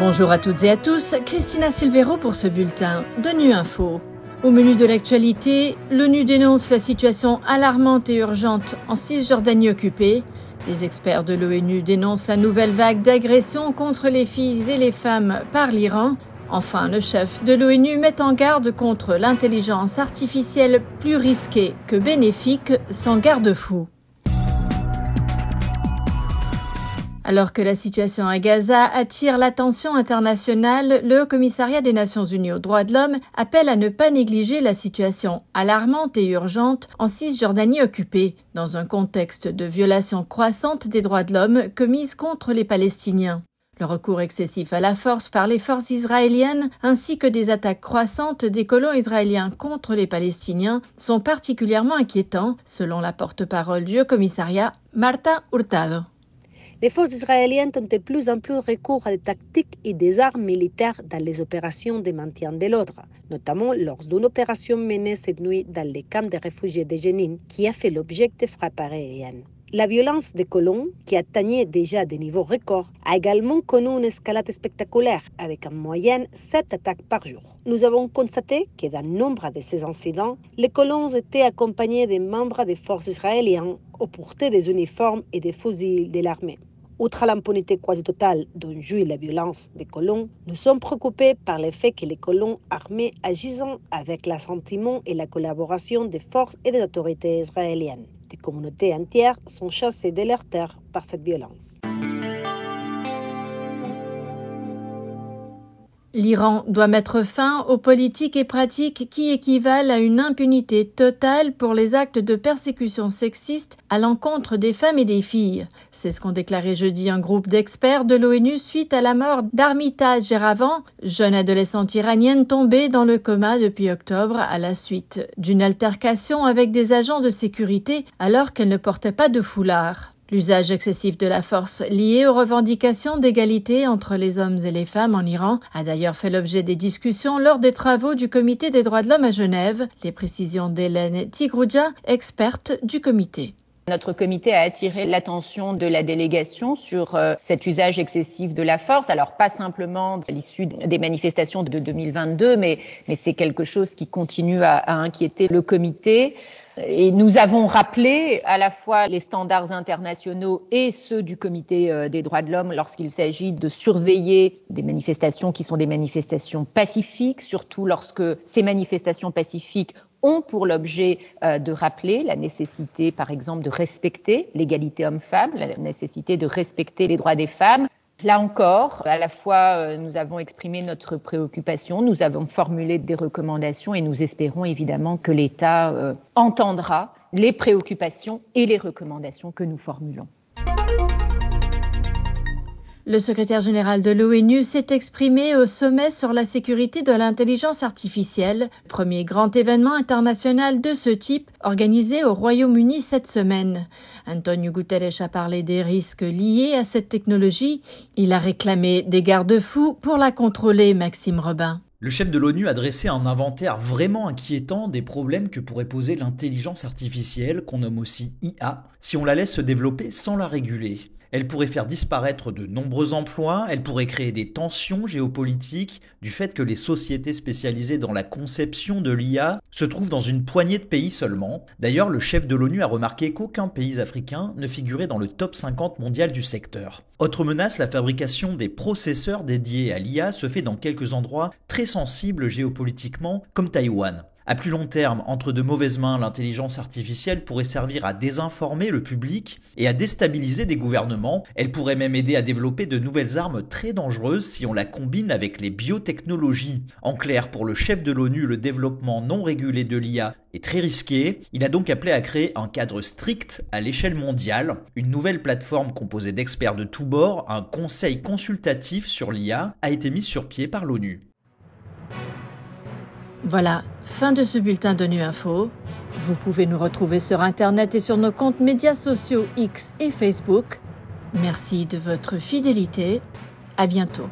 Bonjour à toutes et à tous, Christina Silvero pour ce bulletin de Info. Au menu de l'actualité, l'ONU dénonce la situation alarmante et urgente en Cisjordanie occupée. Les experts de l'ONU dénoncent la nouvelle vague d'agressions contre les filles et les femmes par l'Iran. Enfin, le chef de l'ONU met en garde contre l'intelligence artificielle plus risquée que bénéfique sans garde-fou. Alors que la situation à Gaza attire l'attention internationale, le Commissariat des Nations Unies aux droits de l'homme appelle à ne pas négliger la situation alarmante et urgente en Cisjordanie occupée, dans un contexte de violation croissante des droits de l'homme commises contre les Palestiniens. Le recours excessif à la force par les forces israéliennes ainsi que des attaques croissantes des colons israéliens contre les Palestiniens sont particulièrement inquiétants, selon la porte-parole du Commissariat, Marta Hurtado. Les forces israéliennes ont de plus en plus recours à des tactiques et des armes militaires dans les opérations de maintien de l'ordre, notamment lors d'une opération menée cette nuit dans les camps de réfugiés de Jenin qui a fait l'objet de frappes aériennes. La violence des colons, qui atteignait déjà des niveaux records, a également connu une escalade spectaculaire, avec en moyenne 7 attaques par jour. Nous avons constaté que dans nombre de ces incidents, les colons étaient accompagnés des membres des forces israéliennes au des uniformes et des fusils de l'armée. Outre l'impunité quasi totale dont jouit la violence des colons, nous sommes préoccupés par le fait que les colons armés agissent avec l'assentiment et la collaboration des forces et des autorités israéliennes. Des communautés entières sont chassées de leurs terres par cette violence. L'Iran doit mettre fin aux politiques et pratiques qui équivalent à une impunité totale pour les actes de persécution sexiste à l'encontre des femmes et des filles. C'est ce qu'ont déclaré jeudi un groupe d'experts de l'ONU suite à la mort d'Armita Geravan, jeune adolescente iranienne tombée dans le coma depuis octobre à la suite d'une altercation avec des agents de sécurité alors qu'elle ne portait pas de foulard. L'usage excessif de la force lié aux revendications d'égalité entre les hommes et les femmes en Iran a d'ailleurs fait l'objet des discussions lors des travaux du Comité des droits de l'homme à Genève, les précisions d'Hélène Tigrouja, experte du comité. Notre comité a attiré l'attention de la délégation sur euh, cet usage excessif de la force. Alors pas simplement à l'issue des manifestations de 2022, mais, mais c'est quelque chose qui continue à, à inquiéter le comité. Et nous avons rappelé à la fois les standards internationaux et ceux du Comité euh, des droits de l'homme lorsqu'il s'agit de surveiller des manifestations qui sont des manifestations pacifiques, surtout lorsque ces manifestations pacifiques ont pour l'objet euh, de rappeler la nécessité, par exemple, de respecter l'égalité homme-femme, la nécessité de respecter les droits des femmes, Là encore, à la fois, euh, nous avons exprimé notre préoccupation, nous avons formulé des recommandations et nous espérons évidemment que l'État euh, entendra les préoccupations et les recommandations que nous formulons. Le secrétaire général de l'ONU s'est exprimé au sommet sur la sécurité de l'intelligence artificielle, premier grand événement international de ce type organisé au Royaume-Uni cette semaine. Antonio Guterres a parlé des risques liés à cette technologie. Il a réclamé des garde-fous pour la contrôler, Maxime Robin. Le chef de l'ONU a dressé un inventaire vraiment inquiétant des problèmes que pourrait poser l'intelligence artificielle, qu'on nomme aussi IA, si on la laisse se développer sans la réguler. Elle pourrait faire disparaître de nombreux emplois, elle pourrait créer des tensions géopolitiques du fait que les sociétés spécialisées dans la conception de l'IA se trouvent dans une poignée de pays seulement. D'ailleurs, le chef de l'ONU a remarqué qu'aucun pays africain ne figurait dans le top 50 mondial du secteur. Autre menace, la fabrication des processeurs dédiés à l'IA se fait dans quelques endroits très sensibles géopolitiquement, comme Taïwan. À plus long terme, entre de mauvaises mains, l'intelligence artificielle pourrait servir à désinformer le public et à déstabiliser des gouvernements. Elle pourrait même aider à développer de nouvelles armes très dangereuses si on la combine avec les biotechnologies. En clair, pour le chef de l'ONU, le développement non régulé de l'IA est très risqué. Il a donc appelé à créer un cadre strict à l'échelle mondiale, une nouvelle plateforme composée d'experts de tous bords, un conseil consultatif sur l'IA, a été mis sur pied par l'ONU. Voilà, fin de ce bulletin de Nu Info. Vous pouvez nous retrouver sur Internet et sur nos comptes médias sociaux X et Facebook. Merci de votre fidélité. À bientôt.